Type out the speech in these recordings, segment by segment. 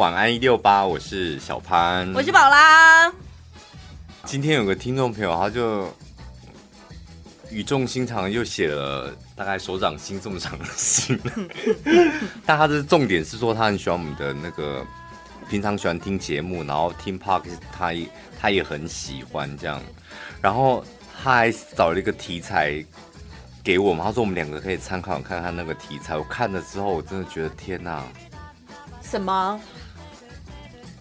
晚安一六八，我是小潘，我是宝拉。今天有个听众朋友，他就语重心长又写了大概手掌心这么长的信，但他的重点是说他很喜欢我们的那个，平常喜欢听节目，然后听 Podcast，他也他也很喜欢这样，然后他还找了一个题材给我们，他说我们两个可以参考看看那个题材。我看了之后，我真的觉得天哪！什么？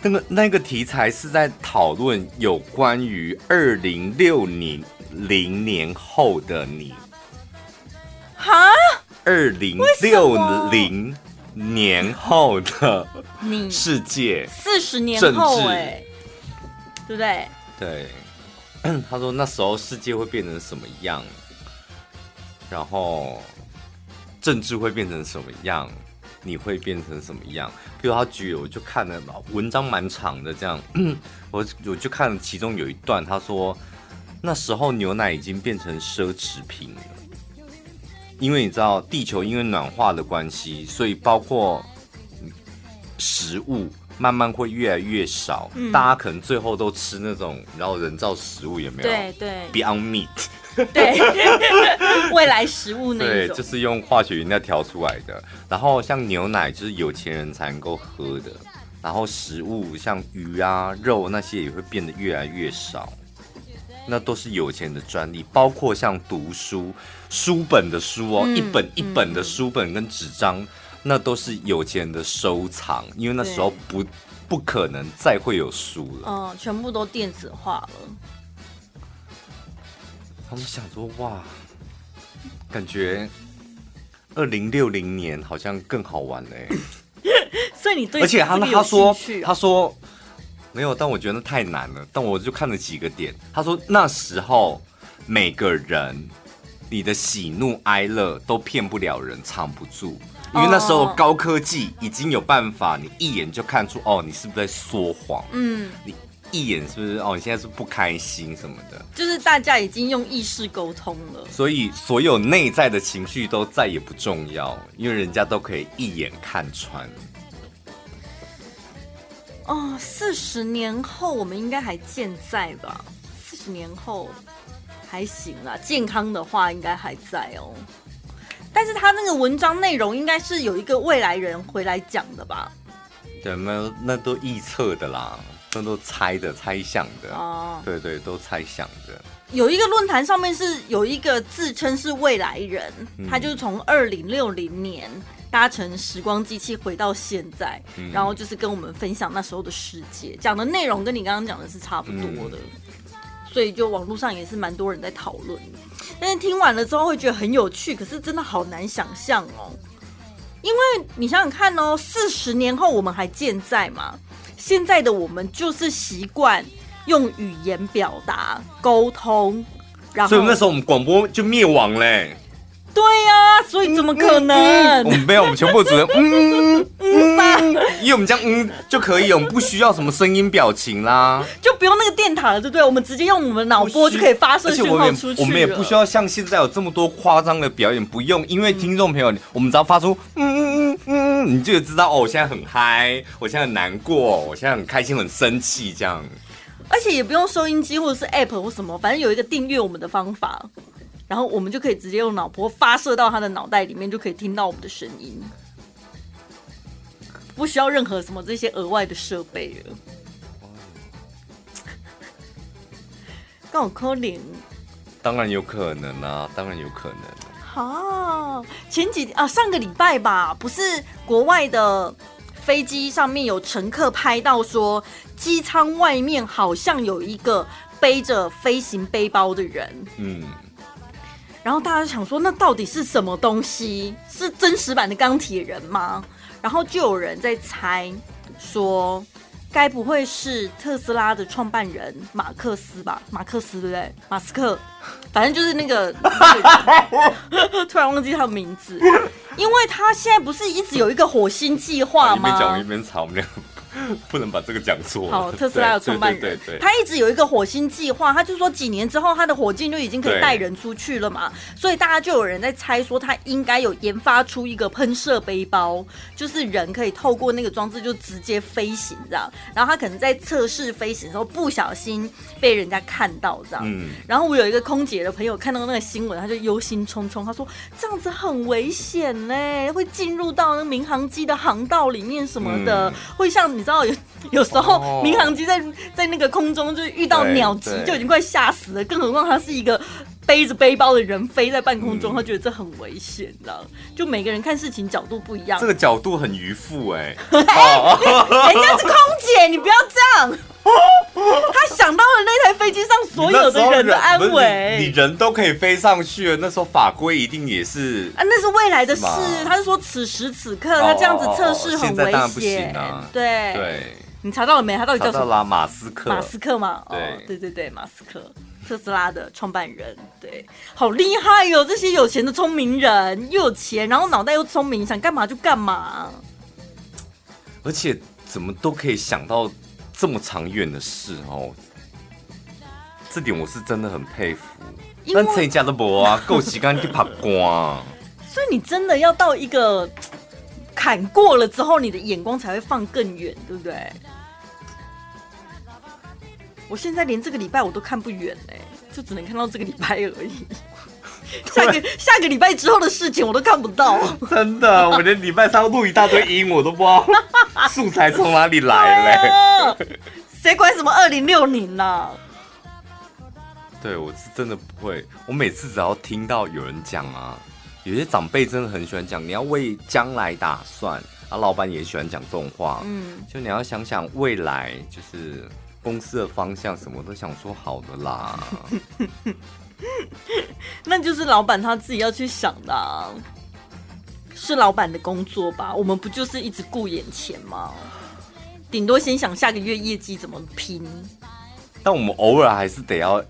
那个那个题材是在讨论有关于二零六零零年后的你。哈？二零六零年后的你世界，四十年后哎，对不对？对。他说那时候世界会变成什么样？然后政治会变成什么样？你会变成什么样？比如他举，我就看了文章蛮长的，这样，我 我就看了其中有一段，他说那时候牛奶已经变成奢侈品了，因为你知道地球因为暖化的关系，所以包括食物慢慢会越来越少，嗯、大家可能最后都吃那种然后人造食物，也没有？对对，Beyond Meat。对，未来食物那种，对，就是用化学原料调出来的。然后像牛奶，就是有钱人才能够喝的。然后食物像鱼啊、肉那些也会变得越来越少，那都是有钱人的专利。包括像读书书本的书哦，嗯、一本一本的书本跟纸张，嗯、那都是有钱人的收藏，因为那时候不不可能再会有书了，嗯，全部都电子化了。他们想说哇，感觉二零六零年好像更好玩嘞。所以你对，而且他他说他说没有，但我觉得那太难了。但我就看了几个点，他说那时候每个人你的喜怒哀乐都骗不了人，藏不住，因为那时候高科技已经有办法，你一眼就看出哦，你是不是在说谎？嗯，你。一眼是不是哦？你现在是不开心什么的？就是大家已经用意识沟通了，所以所有内在的情绪都再也不重要，因为人家都可以一眼看穿。哦，四十年后我们应该还健在吧？四十年后还行啦，健康的话应该还在哦。但是他那个文章内容应该是有一个未来人回来讲的吧？对，那那都预测的啦。都都猜的、猜想的哦，对对，都猜想的。有一个论坛上面是有一个自称是未来人，嗯、他就是从二零六零年搭乘时光机器回到现在，嗯、然后就是跟我们分享那时候的世界，讲的内容跟你刚刚讲的是差不多的，嗯、所以就网络上也是蛮多人在讨论。但是听完了之后会觉得很有趣，可是真的好难想象哦，因为你想想看哦，四十年后我们还健在吗？现在的我们就是习惯用语言表达沟通，然后，所以那时候我们广播就灭亡嘞。对呀、啊，所以怎么可能？嗯嗯嗯、我们没有，我们全部只能嗯嗯 嗯，因为我们这样嗯就可以，我们不需要什么声音表情啦，就不用那个电塔了，对不对？我们直接用我们脑波就可以发射讯号出去。我们也不需要像现在有这么多夸张的表演，不用，因为听众朋友，我们只要发出嗯嗯嗯嗯，你就知道哦，我现在很嗨，我现在很难过，我现在很开心，很生气这样。而且也不用收音机或者是 App 或什么，反正有一个订阅我们的方法。然后我们就可以直接用脑波发射到他的脑袋里面，就可以听到我们的声音，不需要任何什么这些额外的设备了。刚好柯林，当然有可能啊，当然有可能。好，前几啊上个礼拜吧，不是国外的飞机上面有乘客拍到说，机舱外面好像有一个背着飞行背包的人。嗯。然后大家想说，那到底是什么东西？是真实版的钢铁人吗？然后就有人在猜，说该不会是特斯拉的创办人马克思吧？马克思对不对？马斯克反正就是那个，突然忘记他的名字，因为他现在不是一直有一个火星计划吗？一边讲一边吵，我们俩。不能把这个讲错。好，特斯拉的创办人，对对他一直有一个火星计划，他就说几年之后，他的火箭就已经可以带人出去了嘛。所以大家就有人在猜说，他应该有研发出一个喷射背包，就是人可以透过那个装置就直接飞行这样。然后他可能在测试飞行的时候不小心被人家看到这样。嗯。然后我有一个空姐的朋友看到那个新闻，他就忧心忡忡，他说这样子很危险呢，会进入到那民航机的航道里面什么的，嗯、会像。你知道有有时候民航机在在那个空中就遇到鸟击就已经快吓死了，更何况它是一个背着背包的人飞在半空中，他觉得这很危险，你知道？就每个人看事情角度不一样。这个角度很愚夫 哎，人家是空姐，你不要这样。他想到了那台飞机上所有的人的安危，你人都可以飞上去了，那时候法规一定也是啊，那是未来的事。他是说此时此刻他这样子测试很危险，对对。你查到了没？他到底叫什么？马斯克。马斯克嘛？对对对对，马斯克，特斯拉的创办人，对，好厉害哟！这些有钱的聪明人，又有钱，然后脑袋又聪明，想干嘛就干嘛，而且怎么都可以想到。这么长远的事哦，这点我是真的很佩服。但陈家都不啊，够时间去爬光。所以你真的要到一个坎过了之后，你的眼光才会放更远，对不对？我现在连这个礼拜我都看不远嘞，就只能看到这个礼拜而已。下个下个礼拜之后的事情我都看不到。真的，我连礼拜三录一大堆音，我都不知道素材从哪里来嘞。谁管什么二零六零呢？对，我是真的不会。我每次只要听到有人讲啊，有些长辈真的很喜欢讲，你要为将来打算啊。老板也喜欢讲这种话，嗯，就你要想想未来，就是公司的方向，什么都想说好的啦。那就是老板他自己要去想的啊，是老板的工作吧？我们不就是一直顾眼前吗？顶多先想下个月业绩怎么拼。但我们偶尔还是得要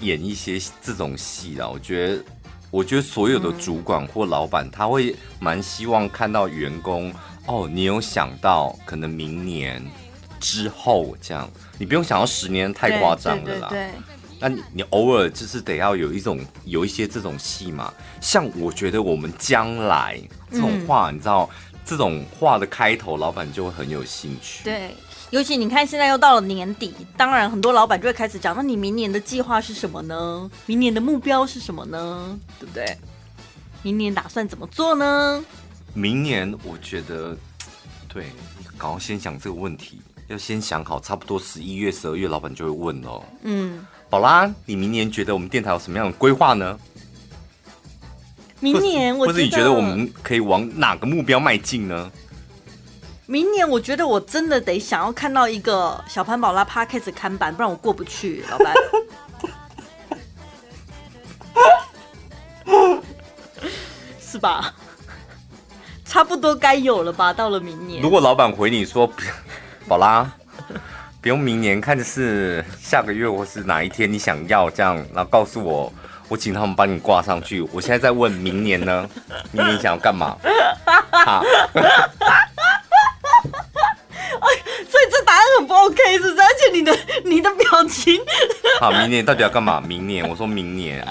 演一些这种戏啦。我觉得，我觉得所有的主管或老板，他会蛮希望看到员工哦，你有想到可能明年之后这样，你不用想到十年太夸张了啦。对对对对那你你偶尔就是得要有一种有一些这种戏嘛，像我觉得我们将来这种话，嗯、你知道这种话的开头，老板就会很有兴趣。对，尤其你看现在又到了年底，当然很多老板就会开始讲，那你明年的计划是什么呢？明年的目标是什么呢？对不对？明年打算怎么做呢？明年我觉得，对，赶快先想这个问题，要先想好，差不多十一月、十二月，老板就会问哦。嗯。宝拉，你明年觉得我们电台有什么样的规划呢？明年我，或者你觉得我们可以往哪个目标迈进呢？明年我觉得我真的得想要看到一个小潘宝拉 Podcast 看板，不然我过不去，老板。是吧？差不多该有了吧？到了明年，如果老板回你说，宝拉。不用明年，看的是下个月或是哪一天你想要这样，然后告诉我，我请他们帮你挂上去。我现在在问明年呢，明年想要干嘛？好，所以这答案很不 OK，是不是？而且你的你的表情，好，明年到底要干嘛？明年，我说明年，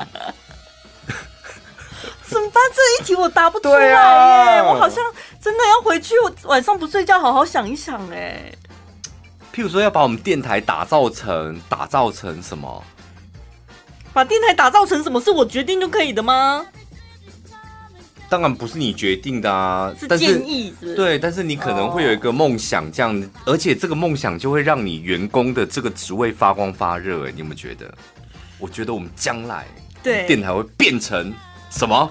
怎么办？这一题我答不出来耶，啊、我好像真的要回去，我晚上不睡觉，好好想一想哎。譬如说，要把我们电台打造成打造成什么？把电台打造成什么？是我决定就可以的吗？当然不是你决定的啊，是建议是是？对，但是你可能会有一个梦想，这样，而且这个梦想就会让你员工的这个职位发光发热。哎，你有没有觉得？我觉得我们将来对电台会变成什么？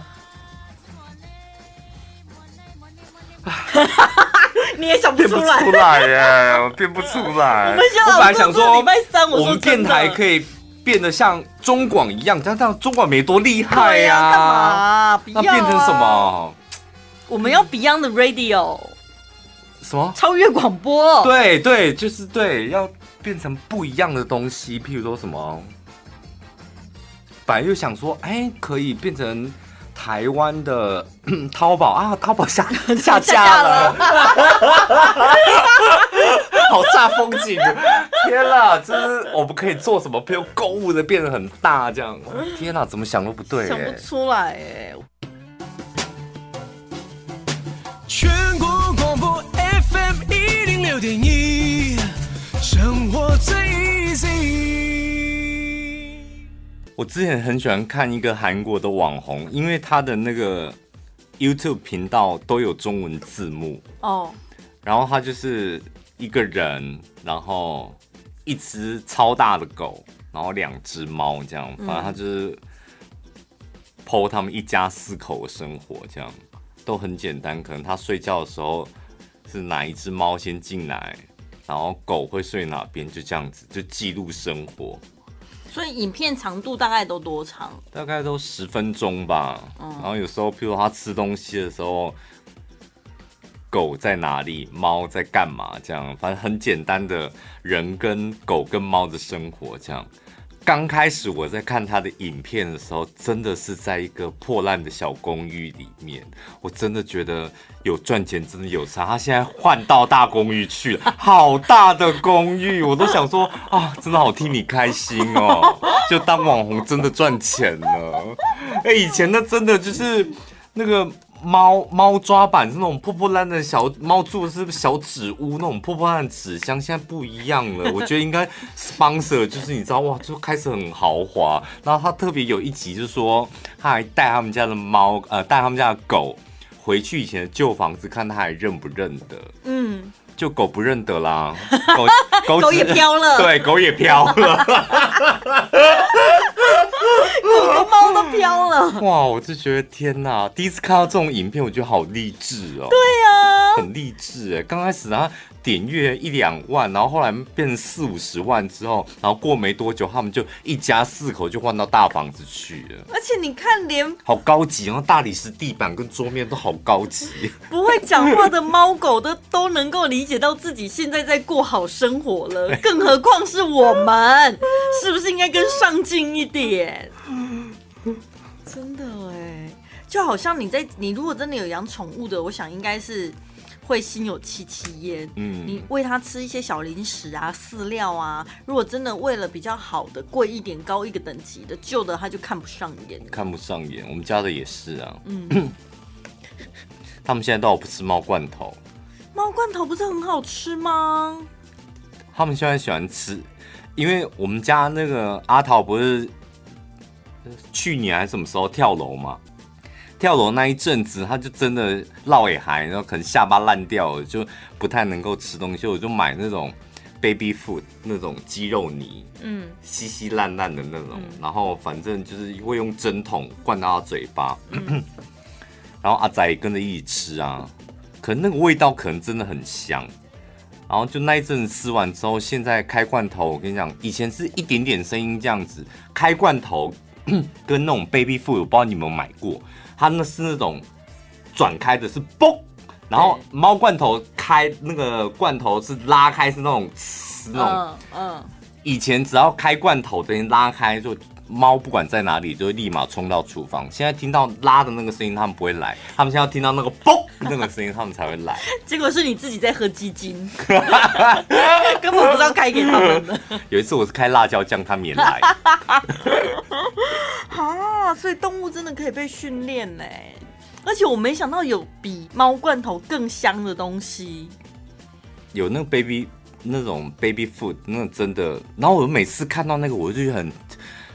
你也想不出来，出来耶，我变不出来。我本来想说，礼拜三我们电台可以变得像中广一样，这样这样中广没多厉害呀？干嘛？那变成什么？我们要 Beyond the Radio，什么？超越广播？对对，就是对，要变成不一样的东西，譬如说什么，本来又想说，哎、欸，可以变成台湾的 淘宝啊，淘宝下 下架了，好煞风景！天哪，这是我们可以做什么？比如购物的变得很大这样。天哪，怎么想都不对，想不出来哎。全国广播 FM 一零六点一，生活最 easy。我之前很喜欢看一个韩国的网红，因为他的那个 YouTube 频道都有中文字幕哦。Oh. 然后他就是一个人，然后一只超大的狗，然后两只猫，这样，反正他就是 po 他们一家四口的生活，这样都很简单。可能他睡觉的时候是哪一只猫先进来，然后狗会睡哪边，就这样子就记录生活。所以影片长度大概都多长？大概都十分钟吧。嗯，然后有时候，譬如他吃东西的时候，狗在哪里，猫在干嘛，这样，反正很简单的人跟狗跟猫的生活这样。刚开始我在看他的影片的时候，真的是在一个破烂的小公寓里面，我真的觉得有赚钱真的有差。他现在换到大公寓去了，好大的公寓，我都想说啊，真的好替你开心哦，就当网红真的赚钱了。哎，以前那真的就是那个。猫猫抓板是那种破破烂烂的小猫住的是小纸屋，那种破破烂烂纸箱，现在不一样了。我觉得应该 sponsor 就是你知道哇，就开始很豪华。然后他特别有一集就是说，他还带他们家的猫呃，带他们家的狗回去以前的旧房子看，他还认不认得？嗯，就狗不认得啦，狗狗，狗也飘了，对，狗也飘了。狗跟猫都飘了，哇！我就觉得天哪，第一次看到这种影片，我觉得好励志哦。对呀，很励志哎。刚开始他点阅一两万，然后后来变成四五十万之后，然后过没多久，他们就一家四口就换到大房子去了。而且你看，连好高级，然后大理石地板跟桌面都好高级。不会讲话的猫狗都都能够理解到自己现在在过好生活了，更何况是我们，是不是应该更上进一点？真的哎，就好像你在你如果真的有养宠物的，我想应该是会心有戚戚焉。嗯，你喂它吃一些小零食啊、饲料啊，如果真的喂了比较好的、贵一点、高一个等级的，旧的它就看不上眼。看不上眼，我们家的也是啊。嗯，他们现在都不吃猫罐头。猫罐头不是很好吃吗？他们现在喜欢吃，因为我们家那个阿桃不是。去年还是什么时候跳楼嘛？跳楼那一阵子，他就真的落尾寒，然后可能下巴烂掉了，就不太能够吃东西。我就买那种 baby food 那种鸡肉泥，嗯，稀稀烂烂的那种，嗯、然后反正就是会用针筒灌到他嘴巴，嗯、然后阿仔也跟着一起吃啊。可能那个味道可能真的很香。然后就那一阵子吃完之后，现在开罐头，我跟你讲，以前是一点点声音这样子开罐头。跟那种 baby food，我不知道你们有没有买过，它那是那种转开的是嘣，然后猫罐头开那个罐头是拉开是那种那种，嗯，以前只要开罐头等于拉开就。猫不管在哪里，就会立马冲到厨房。现在听到拉的那个声音，他们不会来。他们现在要听到那个嘣那个声音，他们才会来。结果是你自己在喝鸡精，根本不知道开给他们的。有一次我是开辣椒酱，他们也来。啊，所以动物真的可以被训练呢。而且我没想到有比猫罐头更香的东西。有那个 baby 那种 baby food，那真的。然后我每次看到那个，我就觉得很。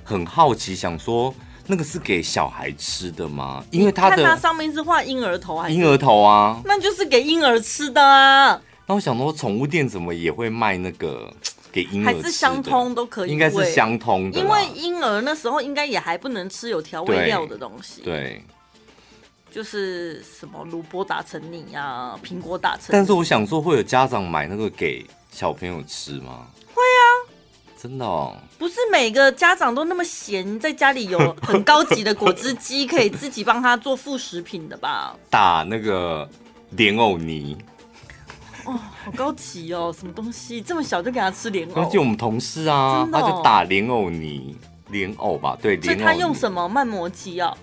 很好奇，想说那个是给小孩吃的吗？因为它的它上面是画婴儿头还是婴儿头啊？那就是给婴儿吃的啊。那我想说，宠物店怎么也会卖那个 给婴儿？还是相通都可以？应该是相通的，因为婴儿那时候应该也还不能吃有调味料的东西。对，对就是什么萝卜打成泥啊，苹果打成。但是我想说，会有家长买那个给小朋友吃吗？会啊。真的哦，不是每个家长都那么闲，在家里有很高级的果汁机，可以自己帮他做副食品的吧？打那个莲藕泥，哦，好高级哦！什么东西这么小就给他吃莲藕？而且我们同事啊，哦、他就打莲藕泥，莲藕吧，对，莲藕。他用什么慢磨机啊？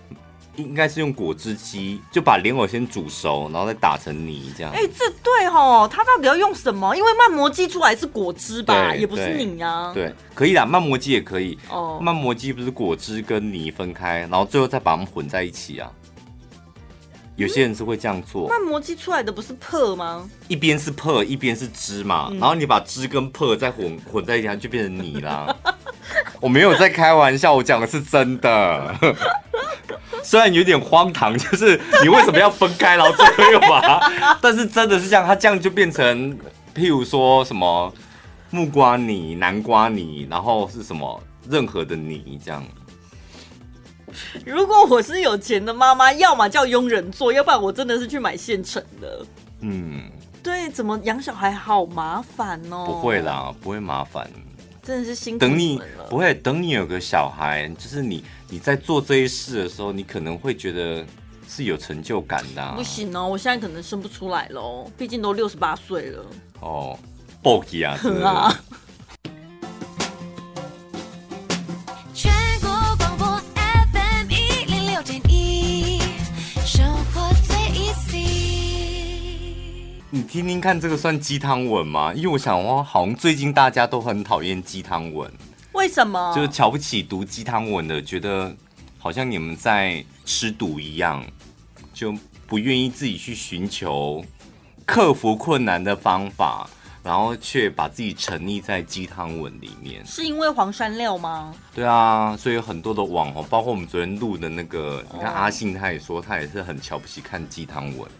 应该是用果汁机，就把莲藕先煮熟，然后再打成泥这样。哎、欸，这对哦，他到底要用什么？因为慢磨机出来是果汁吧，也不是泥啊。对，可以啦，慢磨机也可以。哦，慢磨机不是果汁跟泥分开，然后最后再把它们混在一起啊。有些人是会这样做。慢磨机出来的不是破吗？一边是破，一边是汁嘛，嗯、然后你把汁跟破再混混在一起，它就变成泥啦。我没有在开玩笑，我讲的是真的。虽然有点荒唐，就是你为什么要分开，然后最后又把它，但是真的是这样，它这样就变成，譬如说什么木瓜泥、南瓜泥，然后是什么任何的泥这样。如果我是有钱的妈妈，要么叫佣人做，要不然我真的是去买现成的。嗯，对，怎么养小孩好麻烦哦？不会啦，不会麻烦。真的是辛苦等你不会等你有个小孩，就是你你在做这些事的时候，你可能会觉得是有成就感的、啊。不行哦，我现在可能生不出来喽，毕竟都六十八岁了。哦，暴击啊！是 啊。听听看，这个算鸡汤文吗？因为我想，哇，好像最近大家都很讨厌鸡汤文。为什么？就是瞧不起读鸡汤文的，觉得好像你们在吃毒一样，就不愿意自己去寻求克服困难的方法，然后却把自己沉溺在鸡汤文里面。是因为黄山料吗？对啊，所以很多的网红，包括我们昨天录的那个，你看阿信他也说，他也是很瞧不起看鸡汤文。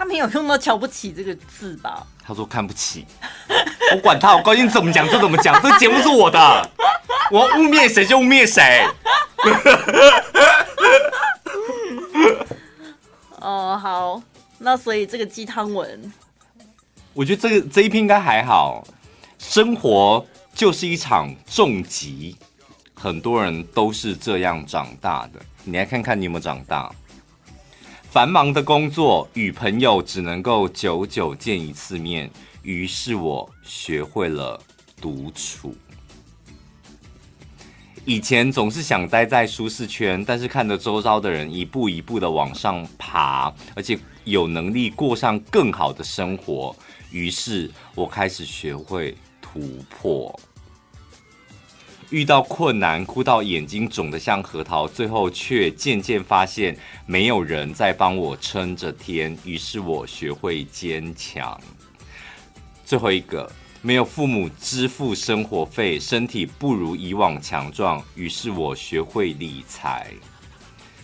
他没有用到“瞧不起”这个字吧？他说看不起，我管他，我高兴怎么讲就怎么讲。这个节目是我的，我要污蔑谁就污蔑谁。哦，好，那所以这个鸡汤文，我觉得这个这一篇应该还好。生活就是一场重疾，很多人都是这样长大的。你来看看你有没有长大？繁忙的工作与朋友只能够久久见一次面，于是我学会了独处。以前总是想待在舒适圈，但是看着周遭的人一步一步的往上爬，而且有能力过上更好的生活，于是我开始学会突破。遇到困难，哭到眼睛肿得像核桃，最后却渐渐发现没有人在帮我撑着天，于是我学会坚强。最后一个，没有父母支付生活费，身体不如以往强壮，于是我学会理财。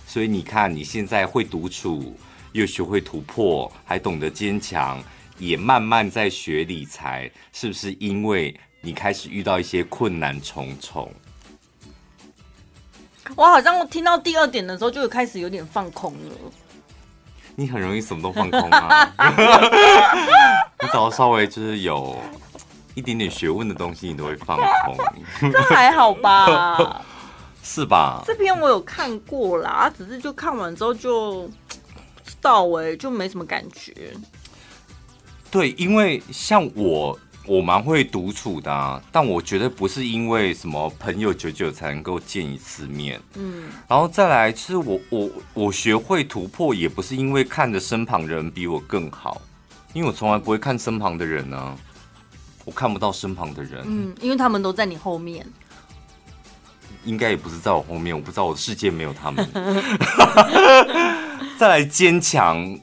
所以你看，你现在会独处，又学会突破，还懂得坚强，也慢慢在学理财，是不是因为？你开始遇到一些困难重重，我好像听到第二点的时候，就开始有点放空了。你很容易什么都放空啊！你只要稍微就是有一点点学问的东西，你都会放空。这还好吧？是吧？这篇我有看过啦，只是就看完之后就不知道哎、欸，就没什么感觉。对，因为像我。我蛮会独处的啊，但我觉得不是因为什么朋友久久才能够见一次面，嗯，然后再来，其实我我我学会突破，也不是因为看着身旁人比我更好，因为我从来不会看身旁的人呢、啊，我看不到身旁的人，嗯，因为他们都在你后面，应该也不是在我后面，我不知道我的世界没有他们，再来坚强。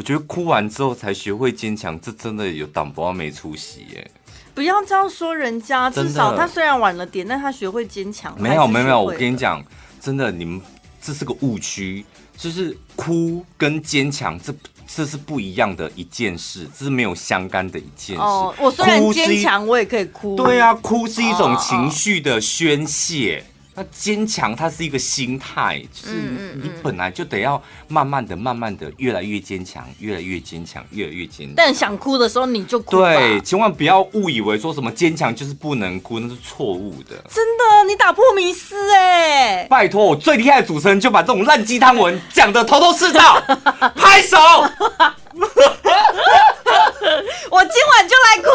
我觉得哭完之后才学会坚强，这真的有挡不到没出息耶！不要这样说人家，至少他虽然晚了点，但他学会坚强。没有没有没有，我跟你讲，真的，你们这是个误区，就是哭跟坚强，这这是不一样的一件事，这是没有相干的一件事。哦，我虽然坚强，我也可以哭。对啊，哭是一种情绪的宣泄。坚强，它是一个心态，就是你本来就得要慢慢的、慢慢的越来越坚强，越来越坚强，越来越坚强。但想哭的时候你就哭。对，千万不要误以为说什么坚强就是不能哭，那是错误的。真的，你打破迷思哎！拜托，我最厉害的主持人就把这种烂鸡汤文讲的头头是道，拍手。我今晚就来哭。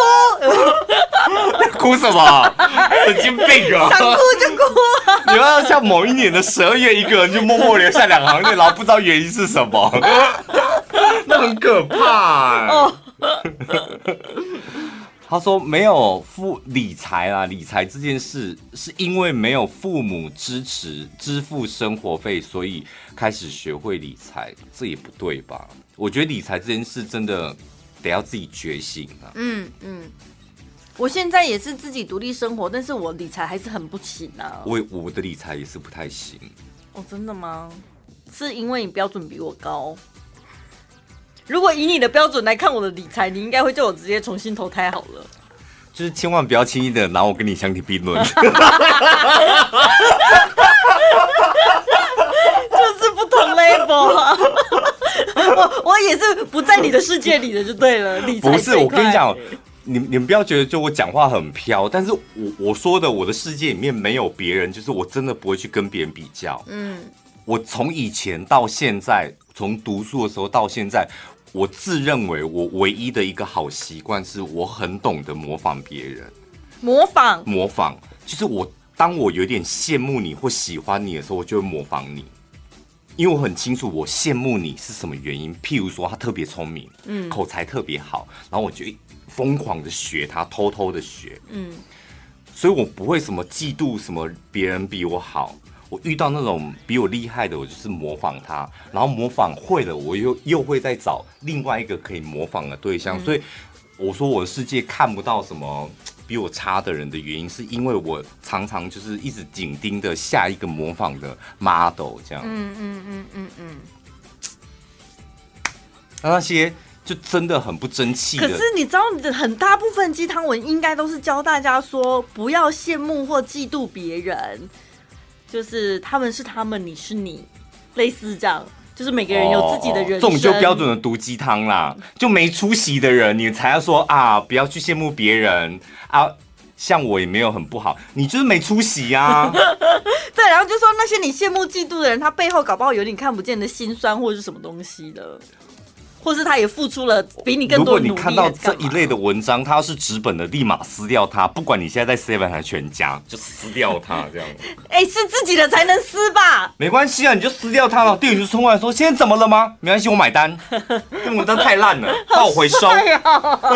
哭什么？神经病啊！想哭就哭啊！你要像某一年的十二月，一个人就默默留下两行泪，然后不知道原因是什么，那很可怕、欸。哦。他说没有父理财啊，理财这件事是因为没有父母支持支付生活费，所以开始学会理财，这也不对吧？我觉得理财这件事真的得要自己觉醒啊。嗯嗯，我现在也是自己独立生活，但是我理财还是很不行啊。我我的理财也是不太行。哦，真的吗？是因为你标准比我高？如果以你的标准来看我的理财，你应该会叫我直接重新投胎好了。就是千万不要轻易的拿我跟你相提并论。就是不同 level 啊！我我也是不在你的世界里的，就对了。理财不是，我跟你讲，你你们不要觉得就我讲话很飘，但是我我说的我的世界里面没有别人，就是我真的不会去跟别人比较。嗯，我从以前到现在，从读书的时候到现在。我自认为我唯一的一个好习惯是我很懂得模仿别人，模仿模仿，就是我当我有点羡慕你或喜欢你的时候，我就会模仿你，因为我很清楚我羡慕你是什么原因。譬如说他特别聪明，嗯，口才特别好，然后我就疯狂的学他，偷偷的学，嗯，所以我不会什么嫉妒什么别人比我好。我遇到那种比我厉害的，我就是模仿他，然后模仿会了，我又又会再找另外一个可以模仿的对象。嗯、所以我说我的世界看不到什么比我差的人的原因，是因为我常常就是一直紧盯着下一个模仿的 model 这样。嗯嗯嗯嗯嗯。那那些就真的很不争气。可是你知道，很大部分鸡汤文应该都是教大家说不要羡慕或嫉妒别人。就是他们是他们，你是你，类似这样。就是每个人有自己的人生。这种就标准的毒鸡汤啦，就没出息的人，你才要说啊，不要去羡慕别人啊。像我也没有很不好，你就是没出息呀、啊。对，然后就说那些你羡慕嫉妒的人，他背后搞不好有点看不见的心酸或者是什么东西的。或是他也付出了比你更多努力。如果你看到这一类的文章，他要是纸本的，立马撕掉它。不管你现在在 Seven 还是全家，就撕掉它这样。哎、欸，是自己的才能撕吧？没关系啊，你就撕掉它了。店员就冲过来说：“现在怎么了吗？”没关系，我买单。这文章太烂了，帮我回收。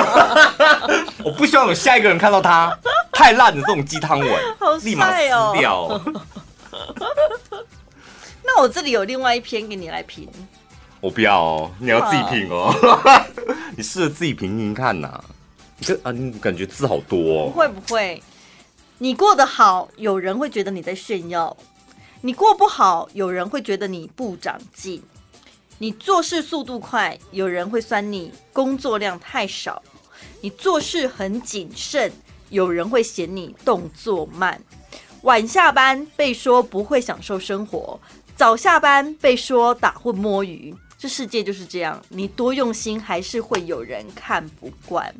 我不希望有下一个人看到它太烂的这种鸡汤文，哦、立马撕掉。那我这里有另外一篇给你来评。我不要哦，你要自己品哦。你试着自己品品看呐。你这啊，你感觉字好多哦。不会不会，你过得好，有人会觉得你在炫耀；你过不好，有人会觉得你不长进；你做事速度快，有人会酸你工作量太少；你做事很谨慎，有人会嫌你动作慢；晚下班被说不会享受生活，早下班被说打混摸鱼。这世界就是这样，你多用心，还是会有人看不惯。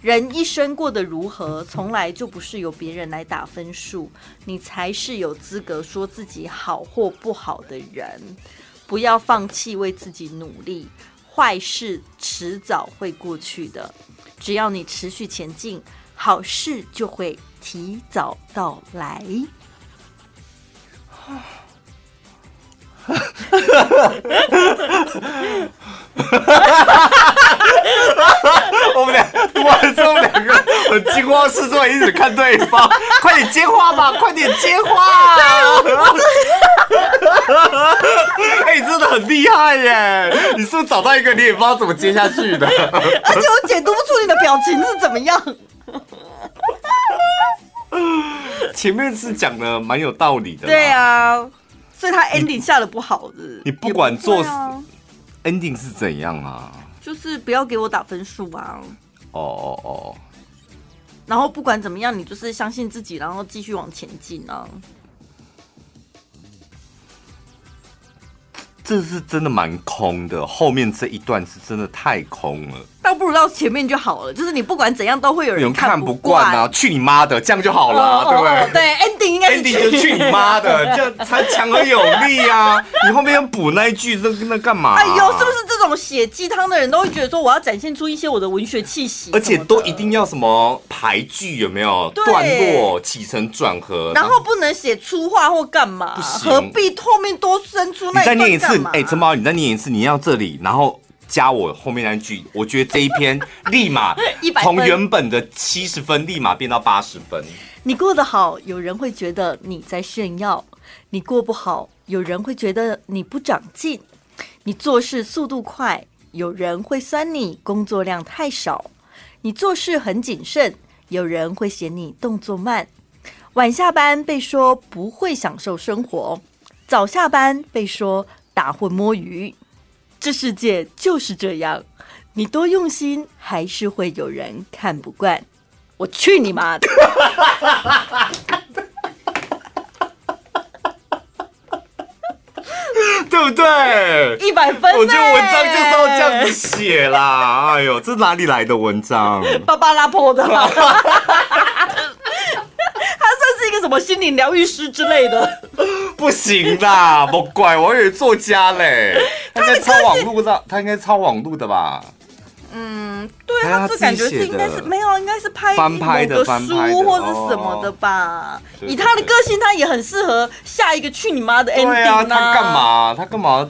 人一生过得如何，从来就不是由别人来打分数，你才是有资格说自己好或不好的人。不要放弃为自己努力，坏事迟早会过去的。只要你持续前进，好事就会提早到来。我们俩读完之后，两个很惊慌失措，一直看对方。快点接话吧，快点接话！哎，真的很厉害耶！你是不是找到一个你也不知道怎么接下去的？而且我解读不出你的表情是怎么样。前面是讲的蛮有道理的。对啊。所以他 ending 下的不好的，你不管做 ending 是怎样啊，就是不要给我打分数啊。哦哦哦。然后不管怎么样，你就是相信自己，然后继续往前进啊。这是真的蛮空的，后面这一段是真的太空了。但倒不如到前面就好了。就是你不管怎样都会有人看不惯啊，去你妈的，这样就好了，对不对？对，ending 应该是 ending 就去你妈的，这样才强而有力啊！你后面要补那一句，那那干嘛？哎呦，是不是这种写鸡汤的人都会觉得说，我要展现出一些我的文学气息，而且都一定要什么排句有没有？段落起承转合，然后不能写粗话或干嘛？何必后面多生出那？你再念一次，哎，陈宝，你再念一次，你要这里，然后。加我后面那句，我觉得这一篇 立马从原本的七十分立马变到八十分。你过得好，有人会觉得你在炫耀；你过不好，有人会觉得你不长进。你做事速度快，有人会酸你工作量太少；你做事很谨慎，有人会嫌你动作慢。晚下班被说不会享受生活，早下班被说打混摸鱼。这世界就是这样，你多用心，还是会有人看不惯。我去你妈的！对不对？一百分。我觉得文章就是要这样子写啦。哎呦，这哪里来的文章？芭芭拉破的。他算是一个什么心灵疗愈师之类的？不行啦，莫怪我以为作家嘞。他应该抄网路的，他应该抄网路的吧？嗯，对他，这感觉是应该是没有，应该是拍翻拍的书或者什么的吧？以他的个性，他也很适合下一个去你妈的 ending 啊，他干嘛？他干嘛？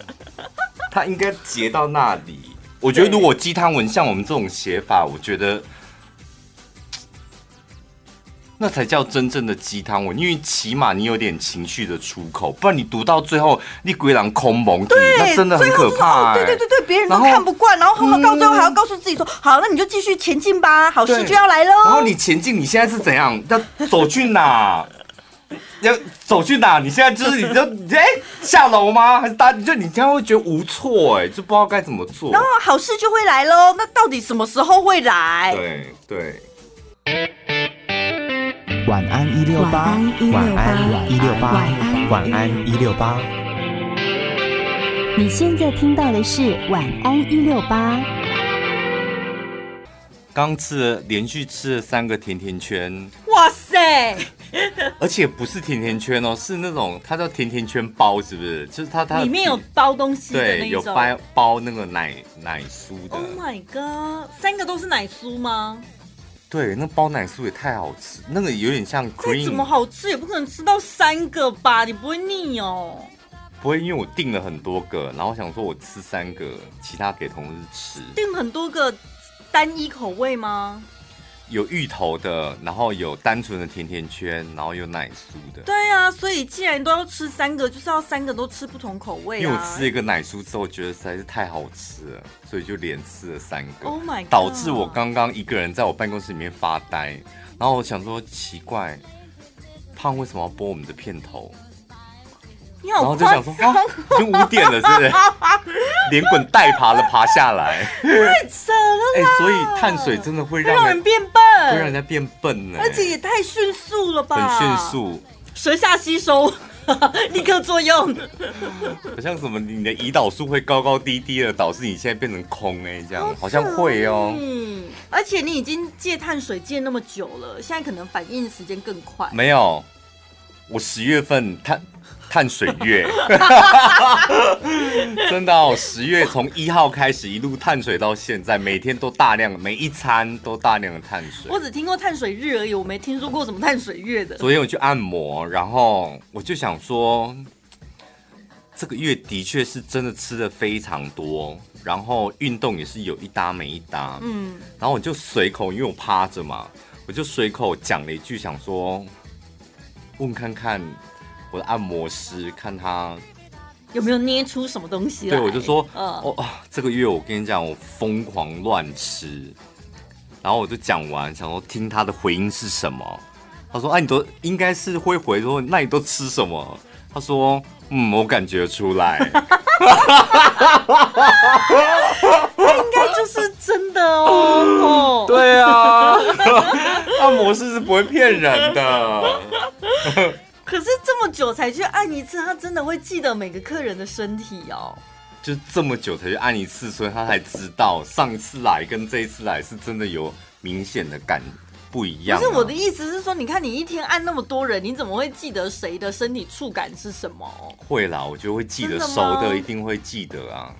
他应该截到那里。我觉得如果鸡汤文像我们这种写法，我觉得。那才叫真正的鸡汤文，因为起码你有点情绪的出口，不然你读到最后你鬼狼空蒙，对，那真的很可怕、欸。对对对对，别人都看不惯，然后到最后还要告诉自己说：“嗯、好，那你就继续前进吧，好事就要来喽。”然后你前进，你现在是怎样？要走去哪？要走去哪？你现在就是你就 哎、欸、下楼吗？还是搭？就你这样会觉得无措，哎，就不知道该怎么做。然后好事就会来喽，那到底什么时候会来？对对。晚安一六八，晚安一六八，晚安一六八。你现在听到的是晚安一六八。刚吃，连续吃了三个甜甜圈。哇塞！而且不是甜甜圈哦，是那种它叫甜甜圈包，是不是？就是它它里面有包东西，对，有包包那个奶奶酥的。Oh my god！三个都是奶酥吗？对，那包奶酥也太好吃，那个有点像 cream。怎么好吃也不可能吃到三个吧？你不会腻哦？不会，因为我订了很多个，然后想说我吃三个，其他给同事吃。订很多个单一口味吗？有芋头的，然后有单纯的甜甜圈，然后有奶酥的。对啊，所以既然都要吃三个，就是要三个都吃不同口味啊。因为我吃一个奶酥之后，觉得实在是太好吃了，所以就连吃了三个。Oh my god！导致我刚刚一个人在我办公室里面发呆，然后我想说奇怪，胖为什么要播我们的片头？然后就想说，啊，已经五点了，是不是？连滚带爬的爬下来，太扯了！哎，所以碳水真的会让人，人变笨，会让人家变笨呢。而且也太迅速了吧！很迅速，舌下吸收，立刻作用。好像什么，你的胰岛素会高高低低的，导致你现在变成空哎，这样好，好像会哦。嗯，而且你已经戒碳水戒那么久了，现在可能反应时间更快。没有，我十月份碳。碳水月，真的哦！十月从一号开始一路碳水到现在，每天都大量，每一餐都大量的碳水。我只听过碳水日而已，我没听说过什么碳水月的。昨天我去按摩，然后我就想说，这个月的确是真的吃的非常多，然后运动也是有一搭没一搭。嗯，然后我就随口，因为我趴着嘛，我就随口讲了一句，想说问看看。我的按摩师看他有没有捏出什么东西来？对，我就说，哦，这个月我跟你讲，我疯狂乱吃。然后我就讲完，想说听他的回音是什么。他说：“哎、啊，你都应该是会回说，那你都吃什么？”他说：“嗯，我感觉出来。”他应该就是真的哦。对啊，按摩师是不会骗人的。可是这么久才去按一次，他真的会记得每个客人的身体哦。就这么久才去按一次，所以他才知道上一次来跟这一次来是真的有明显的感不一样、啊。不是我的意思是说，你看你一天按那么多人，你怎么会记得谁的身体触感是什么？会啦，我就会记得，熟的一定会记得啊。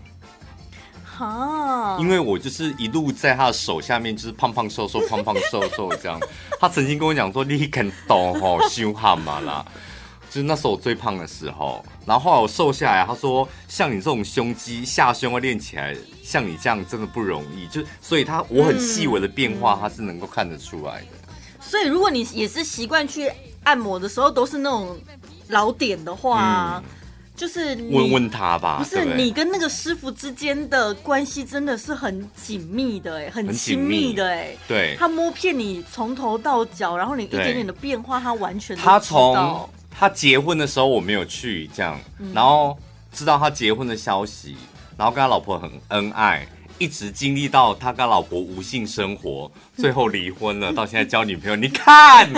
哈，因为我就是一路在他的手下面，就是胖胖瘦瘦、胖胖瘦瘦这样。他曾经跟我讲说：“你肯懂吼，修哈嘛啦。”就是那时候我最胖的时候，然后后来我瘦下来，他说：“像你这种胸肌下胸要练起来，像你这样真的不容易。”就所以他我很细微的变化，他是能够看得出来的。所以如果你也是习惯去按摩的时候，都是那种老点的话。嗯就是问问他吧，不是你跟那个师傅之间的关系真的是很紧密的哎，很亲密的哎，对，他摸遍你从头到脚，然后你一点点的变化，他完全他从他结婚的时候我没有去这样，嗯、然后知道他结婚的消息，然后跟他老婆很恩爱，一直经历到他跟老婆无性生活，最后离婚了，到现在交女朋友，你看。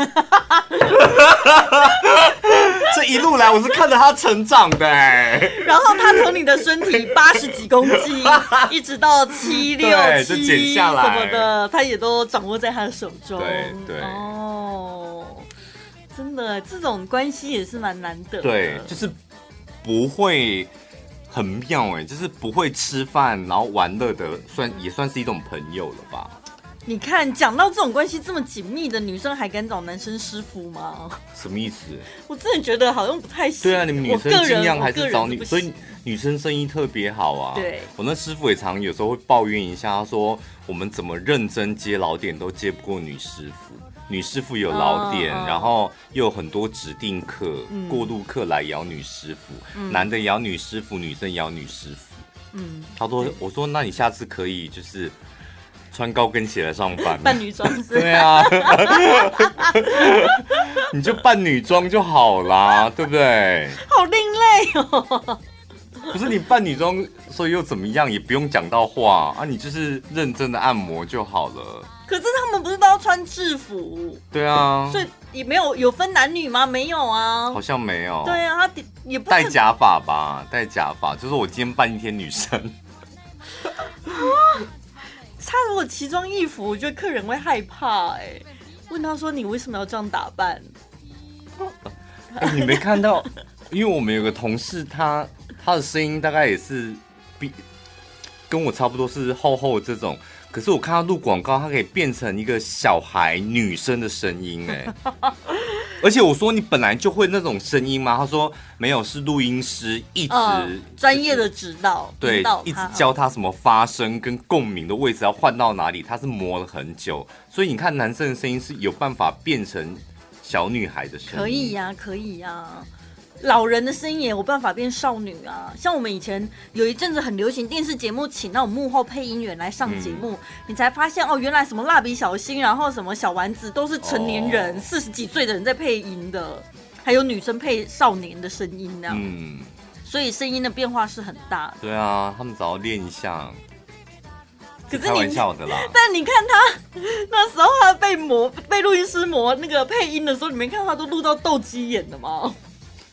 这一路来，我是看着他成长的哎。然后他从你的身体八十几公斤，一直到七六七什么的，他也都掌握在他的手中。对对哦，真的，这种关系也是蛮难得的。对，就是不会很妙哎，就是不会吃饭然后玩乐的，算也算是一种朋友了吧。你看，讲到这种关系这么紧密的女生，还敢找男生师傅吗？什么意思？我真的觉得好像不太行。对啊，你们女生尽量还是找女，所以女生生意特别好啊。对，我那师傅也常有时候会抱怨一下，他说我们怎么认真接老点都接不过女师傅，女师傅有老点，嗯、然后又有很多指定客、嗯、过路客来咬女师傅，嗯、男的咬女师傅，女生咬女师傅。嗯，他说，我说那你下次可以就是。穿高跟鞋来上班，扮女装是？对啊，你就扮女装就好啦，对不对？好另类哦。不是你扮女装，所以又怎么样？也不用讲到话啊，你就是认真的按摩就好了。可是他们不是都要穿制服？对啊，所以也没有有分男女吗？没有啊，好像没有。对啊，他也不戴假发吧？戴假发，就是我今天扮一天女生。他如果奇装异服，我觉得客人会害怕哎、欸。问他说：“你为什么要这样打扮？”欸、你没看到？因为我们有个同事他，他他的声音大概也是比跟我差不多是厚厚这种。可是我看他录广告，他可以变成一个小孩女生的声音哎。而且我说，你本来就会那种声音吗？他说没有，是录音师一直专业的指导，对，一直教他什么发声跟共鸣的位置要换到哪里，他是磨了很久。所以你看，男生的声音是有办法变成小女孩的声音，可以呀，可以呀。老人的声音也有办法变少女啊！像我们以前有一阵子很流行电视节目，请那种幕后配音员来上节目，嗯、你才发现哦，原来什么蜡笔小新，然后什么小丸子都是成年人，四十、哦、几岁的人在配音的，还有女生配少年的声音呢。嗯，所以声音的变化是很大的。对啊，他们只要练一下。可是你，开玩笑的啦。但你看他那时候他被磨，被录音师磨那个配音的时候，你没看到他都录到斗鸡眼的吗？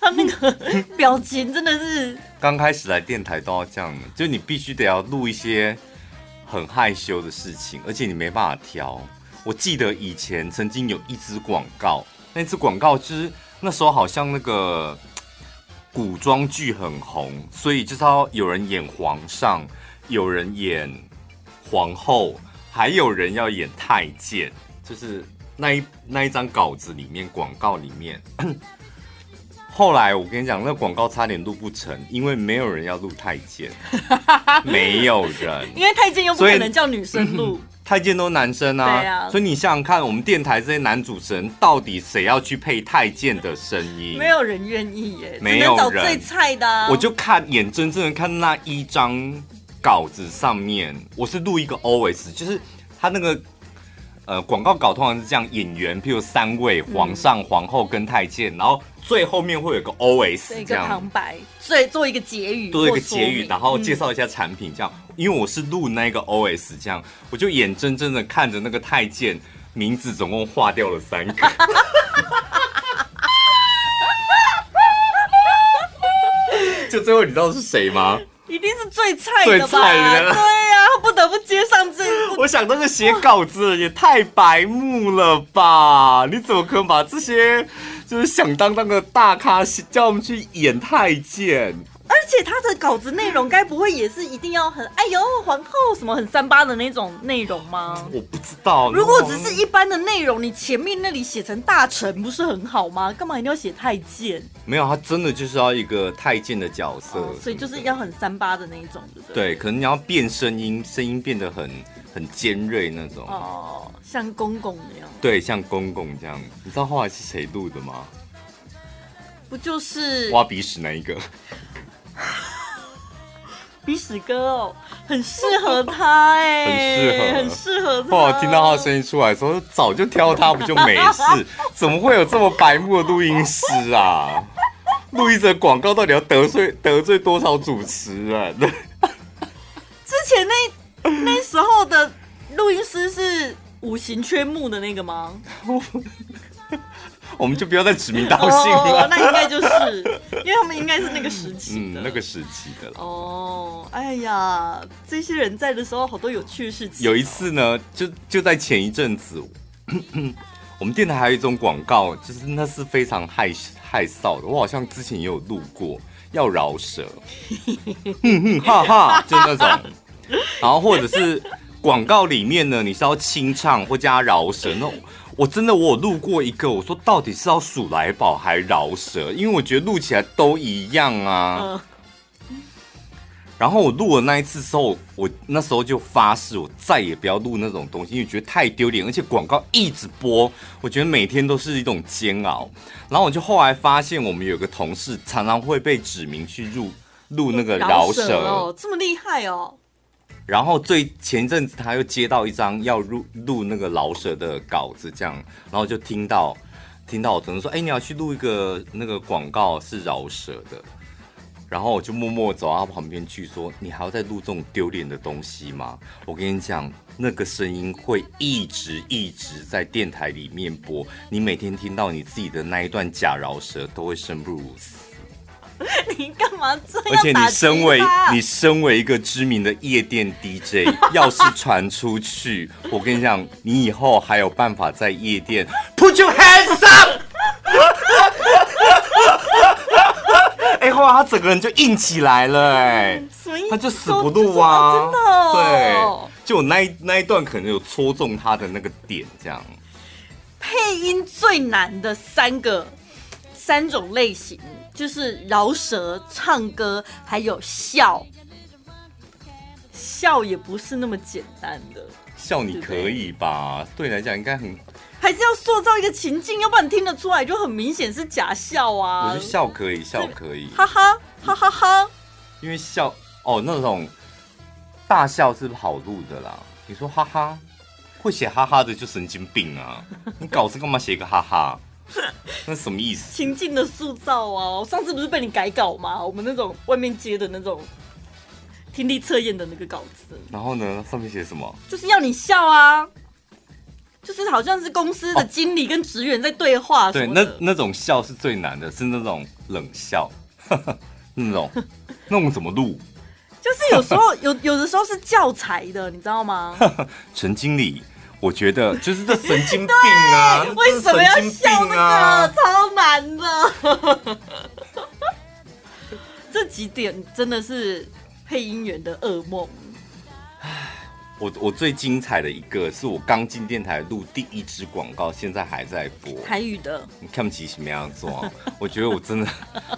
他那个表情真的是，刚开始来电台都要这样，就你必须得要录一些很害羞的事情，而且你没办法挑。我记得以前曾经有一支广告，那支广告就是那时候好像那个古装剧很红，所以就是要有人演皇上，有人演皇后，还有人要演太监，就是那一那一张稿子里面广告里面。后来我跟你讲，那广告差点录不成，因为没有人要录太监，没有人，因为太监又不可能叫女生录，太监都男生啊，对啊，所以你想想看，我们电台这些男主持人，到底谁要去配太监的声音？没有人愿意耶，没有人找最菜的啊。我就看眼睁睁的看那一张稿子上面，我是录一个 OS，就是他那个。呃，广告稿通常是这样，演员譬如三位，皇上、皇后跟太监，嗯、然后最后面会有个 OS，一个旁白，最做一个结语，做一个结语，然后介绍一下产品，这样。嗯、因为我是录那个 OS，这样，我就眼睁睁的看着那个太监名字总共划掉了三个，就最后你知道是谁吗？一定是最菜的吧？最菜的对呀、啊，他不得不接上这一部。我想那个写稿子的也太白目了吧？你怎么可能把这些就是响当当的大咖叫我们去演太监？而且他的稿子内容该不会也是一定要很哎呦皇后什么很三八的那种内容吗？我不知道。如果只是一般的内容，你前面那里写成大臣不是很好吗？干嘛一定要写太监？没有，他真的就是要一个太监的角色，哦，所以就是要很三八的那一种，对不对？对，可能你要变声音，声音变得很很尖锐那种。哦，像公公那样。对，像公公这样。你知道后来是谁录的吗？不就是挖鼻屎那一个？鼻屎哥哦，很适合他哎，很适合，很适合他。后来听到他的声音出来的时候，早就挑他，不就没事？怎么会有这么白目的录音师啊？录一则广告到底要得罪得罪多少主持人？之前那那时候的录音师是五行缺木的那个吗？我们就不要再指名道姓了。哦，那应该就是，因为他们应该是那个时期的，嗯，那个时期的了。哦，哎呀，这些人在的时候，好多有趣的事情。有一次呢，就就在前一阵子，我们电台还有一种广告，就是那是非常害害臊的。我好像之前也有录过，要饶舌，哼 哼哈哈，就那种。然后或者是广告里面呢，你是要清唱或加饶舌那种。我真的我有录过一个，我说到底是要数来宝还饶舌？因为我觉得录起来都一样啊。然后我录了那一次之后，我那时候就发誓，我再也不要录那种东西，因为觉得太丢脸，而且广告一直播，我觉得每天都是一种煎熬。然后我就后来发现，我们有个同事常常会被指名去录录那个饶舌哦，这么厉害哦。然后最前阵子他又接到一张要录录那个饶舌的稿子，这样，然后就听到听到我同事说：“哎，你要去录一个那个广告是饶舌的。”然后我就默默走到他旁边去说：“你还要再录这种丢脸的东西吗？我跟你讲，那个声音会一直一直在电台里面播，你每天听到你自己的那一段假饶舌，都会生不如死。” 你干嘛这样？而且你身为你身为一个知名的夜店 DJ，要是传出去，我跟你讲，你以后还有办法在夜店 Put your hands up。哎，后来他整个人就硬起来了，哎，他就死不录啊，真的哦，对，就那一那一段可能有戳中他的那个点，这样。配音最难的三个三种类型。就是饶舌、唱歌，还有笑，笑也不是那么简单的。笑你可以吧？对，对，对来讲应该很，还是要塑造一个情境，要不然听得出来就很明显是假笑啊。我觉得笑可以，笑可以，哈哈哈哈哈。因为笑哦，那种大笑是跑路的啦？你说哈哈，会写哈哈的就神经病啊！你稿子干嘛写个哈哈？那什么意思？情境的塑造啊！我上次不是被你改稿吗？我们那种外面接的那种听力测验的那个稿子。然后呢，上面写什么？就是要你笑啊！就是好像是公司的经理跟职员在对话。对，那那种笑是最难的，是那种冷笑，那种那种怎么录？就是有时候有有的时候是教材的，你知道吗？陈经理。我觉得就是这 神经病啊！为什么要笑那个？超难的。这几点真的是配音员的噩梦。我我最精彩的一个是我刚进电台录第一支广告，现在还在播台语的。你看不起什么样做？我觉得我真的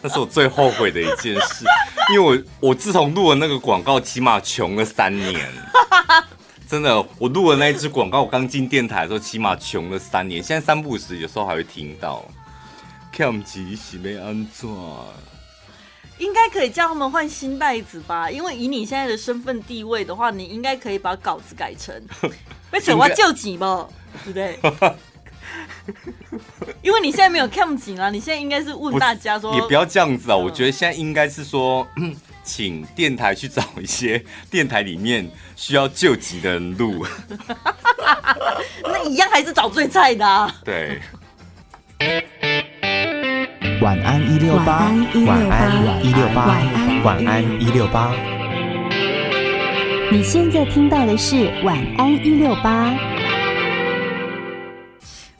那是我最后悔的一件事，因为我我自从录了那个广告，起码穷了三年。真的，我录了那一支广告，我刚进电台的时候，起码穷了三年。现在三不五时，有时候还会听到。看不起是没安怎？应该可以叫他们换新袋子吧？因为以你现在的身份地位的话，你应该可以把稿子改成 被扯花救急吧，对不对？因为你现在没有看不起啊，你现在应该是问大家说，也不要这样子啊。我觉得现在应该是说。请电台去找一些电台里面需要救急的人录，那一样还是找最菜的啊。对，晚安一六八，晚安一六八，晚安一六八。你现在听到的是晚安一六八。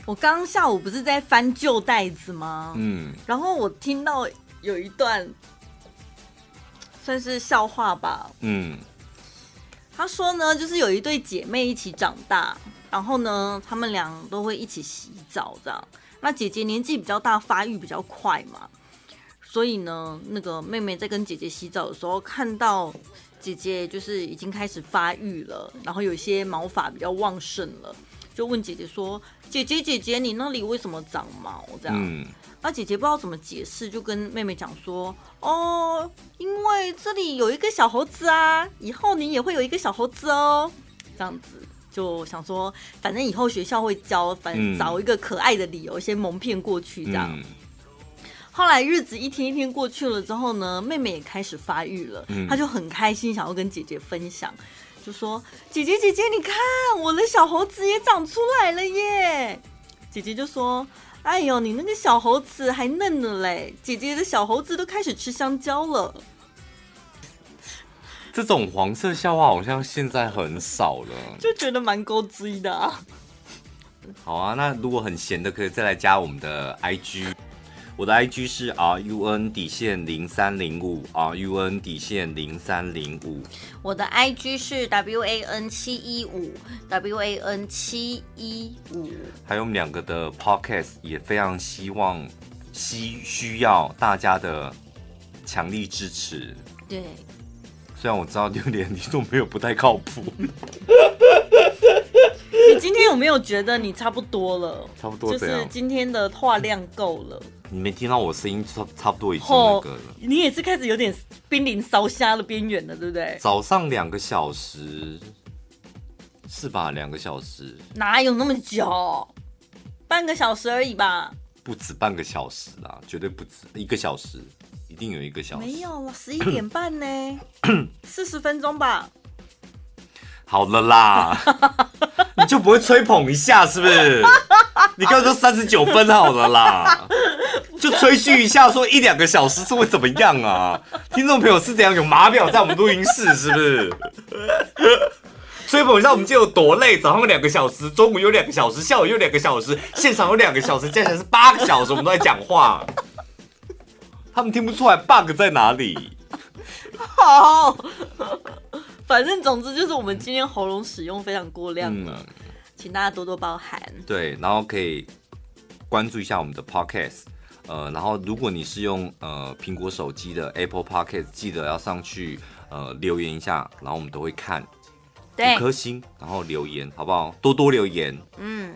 我刚刚下午不是在翻旧袋子吗？嗯，然后我听到有一段算是笑话吧。嗯，他说呢，就是有一对姐妹一起长大，然后呢，他们俩都会一起洗澡，这样。那姐姐年纪比较大，发育比较快嘛，所以呢，那个妹妹在跟姐姐洗澡的时候，看到姐姐就是已经开始发育了，然后有一些毛发比较旺盛了。就问姐姐说：“姐姐姐姐，你那里为什么长毛？”这样，嗯，那姐姐不知道怎么解释，就跟妹妹讲说：“哦，因为这里有一个小猴子啊，以后你也会有一个小猴子哦。”这样子就想说，反正以后学校会教，反正找一个可爱的理由先蒙骗过去，这样。嗯、后来日子一天一天过去了之后呢，妹妹也开始发育了，嗯、她就很开心，想要跟姐姐分享。就说：“姐姐姐姐，你看我的小猴子也长出来了耶！”姐姐就说：“哎呦，你那个小猴子还嫩呢嘞，姐姐的小猴子都开始吃香蕉了。”这种黄色笑话好像现在很少了，就觉得蛮勾追的啊。好啊，那如果很闲的，可以再来加我们的 IG。我的 IG 是 R U N 底线零三零五 R U N 底线零三零五。我的 IG 是 W A N 七一五 W A N 七一五。还有我们两个的 Podcast 也非常希望需需要大家的强力支持。对，虽然我知道榴莲 你都没有不太靠谱。你今天有没有觉得你差不多了？差不多，就是今天的话量够了。你没听到我声音，差差不多已经那个了。你也是开始有点濒临烧瞎的边缘了，对不对？早上两个小时，是吧？两个小时，哪有那么久？半个小时而已吧。不止半个小时啦，绝对不止一个小时，一定有一个小时。没有了，十一点半呢，四十分钟吧。好了啦，你就不会吹捧一下是不是？你刚才说三十九分好了啦，就吹嘘一下，说一两个小时是会怎么样啊？听众朋友是怎样有码表在我们录音室是不是？吹捧一下我们今天有多累，早上两个小时，中午有两个小时，下午有两个小时，现场有两个小时，加起来是八个小时，我们都在讲话，他们听不出来 bug 在哪里。好。反正总之就是我们今天喉咙使用非常过量了，嗯、请大家多多包涵。对，然后可以关注一下我们的 Podcast，呃，然后如果你是用呃苹果手机的 Apple Podcast，记得要上去呃留言一下，然后我们都会看，对，五颗星，然后留言好不好？多多留言。嗯，